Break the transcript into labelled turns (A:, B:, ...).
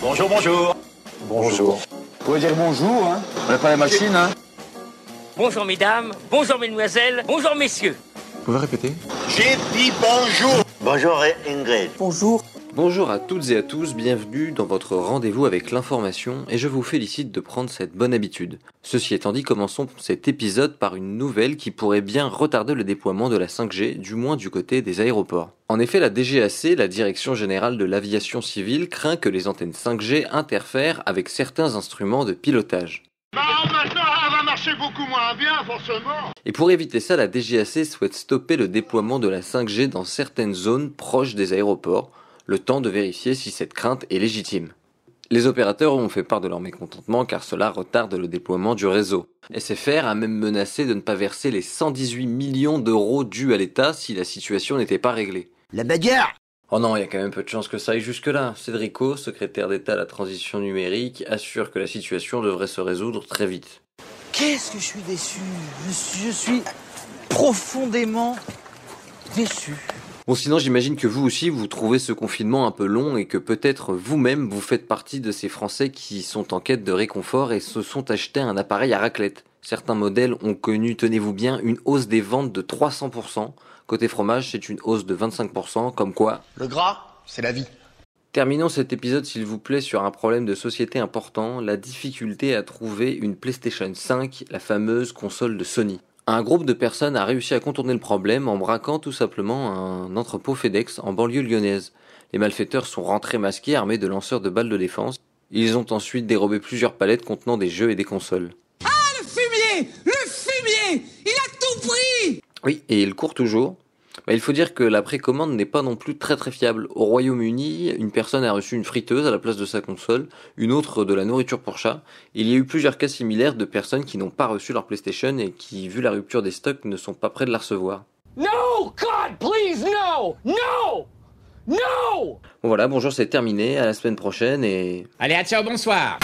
A: Bonjour, bonjour.
B: Bonjour.
C: Vous pouvez dire bonjour, hein
B: On n'a pas la machine, hein
D: Bonjour mesdames, bonjour mesdemoiselles, bonjour messieurs.
E: Vous pouvez répéter?
A: J'ai dit bonjour.
F: Bonjour Ingrid.
C: Bonjour.
G: Bonjour à toutes et à tous, bienvenue dans votre rendez-vous avec l'information et je vous félicite de prendre cette bonne habitude. Ceci étant dit, commençons cet épisode par une nouvelle qui pourrait bien retarder le déploiement de la 5G, du moins du côté des aéroports. En effet, la DGAC, la Direction Générale de l'Aviation Civile, craint que les antennes 5G interfèrent avec certains instruments de pilotage.
H: Bah maintenant, elle va marcher beaucoup moins bien, forcément.
G: Et pour éviter ça, la DGAC souhaite stopper le déploiement de la 5G dans certaines zones proches des aéroports, le temps de vérifier si cette crainte est légitime. Les opérateurs ont fait part de leur mécontentement car cela retarde le déploiement du réseau. SFR a même menacé de ne pas verser les 118 millions d'euros dus à l'État si la situation n'était pas réglée.
F: La bagarre
G: Oh non, il y a quand même peu de chances que ça aille jusque-là. Cédrico, secrétaire d'État à la transition numérique, assure que la situation devrait se résoudre très vite.
C: Qu'est-ce que je suis déçu? Je suis, je suis profondément déçu.
G: Bon, sinon, j'imagine que vous aussi, vous trouvez ce confinement un peu long et que peut-être vous-même, vous faites partie de ces Français qui sont en quête de réconfort et se sont achetés un appareil à raclette. Certains modèles ont connu, tenez-vous bien, une hausse des ventes de 300%. Côté fromage, c'est une hausse de 25%, comme quoi...
A: Le gras, c'est la vie.
G: Terminons cet épisode, s'il vous plaît, sur un problème de société important, la difficulté à trouver une PlayStation 5, la fameuse console de Sony. Un groupe de personnes a réussi à contourner le problème en braquant tout simplement un entrepôt FedEx en banlieue lyonnaise. Les malfaiteurs sont rentrés masqués armés de lanceurs de balles de défense. Ils ont ensuite dérobé plusieurs palettes contenant des jeux et des consoles.
I: Ah, le fumier Le fumier Il a tout pris
G: Oui, et il court toujours. Bah, il faut dire que la précommande n'est pas non plus très très fiable. Au Royaume-Uni, une personne a reçu une friteuse à la place de sa console, une autre de la nourriture pour chat. Il y a eu plusieurs cas similaires de personnes qui n'ont pas reçu leur PlayStation et qui, vu la rupture des stocks, ne sont pas prêts de la recevoir.
D: No, God, please, no, no, no.
G: Bon voilà, bonjour, c'est terminé, à la semaine prochaine et...
I: Allez, à ciao, bonsoir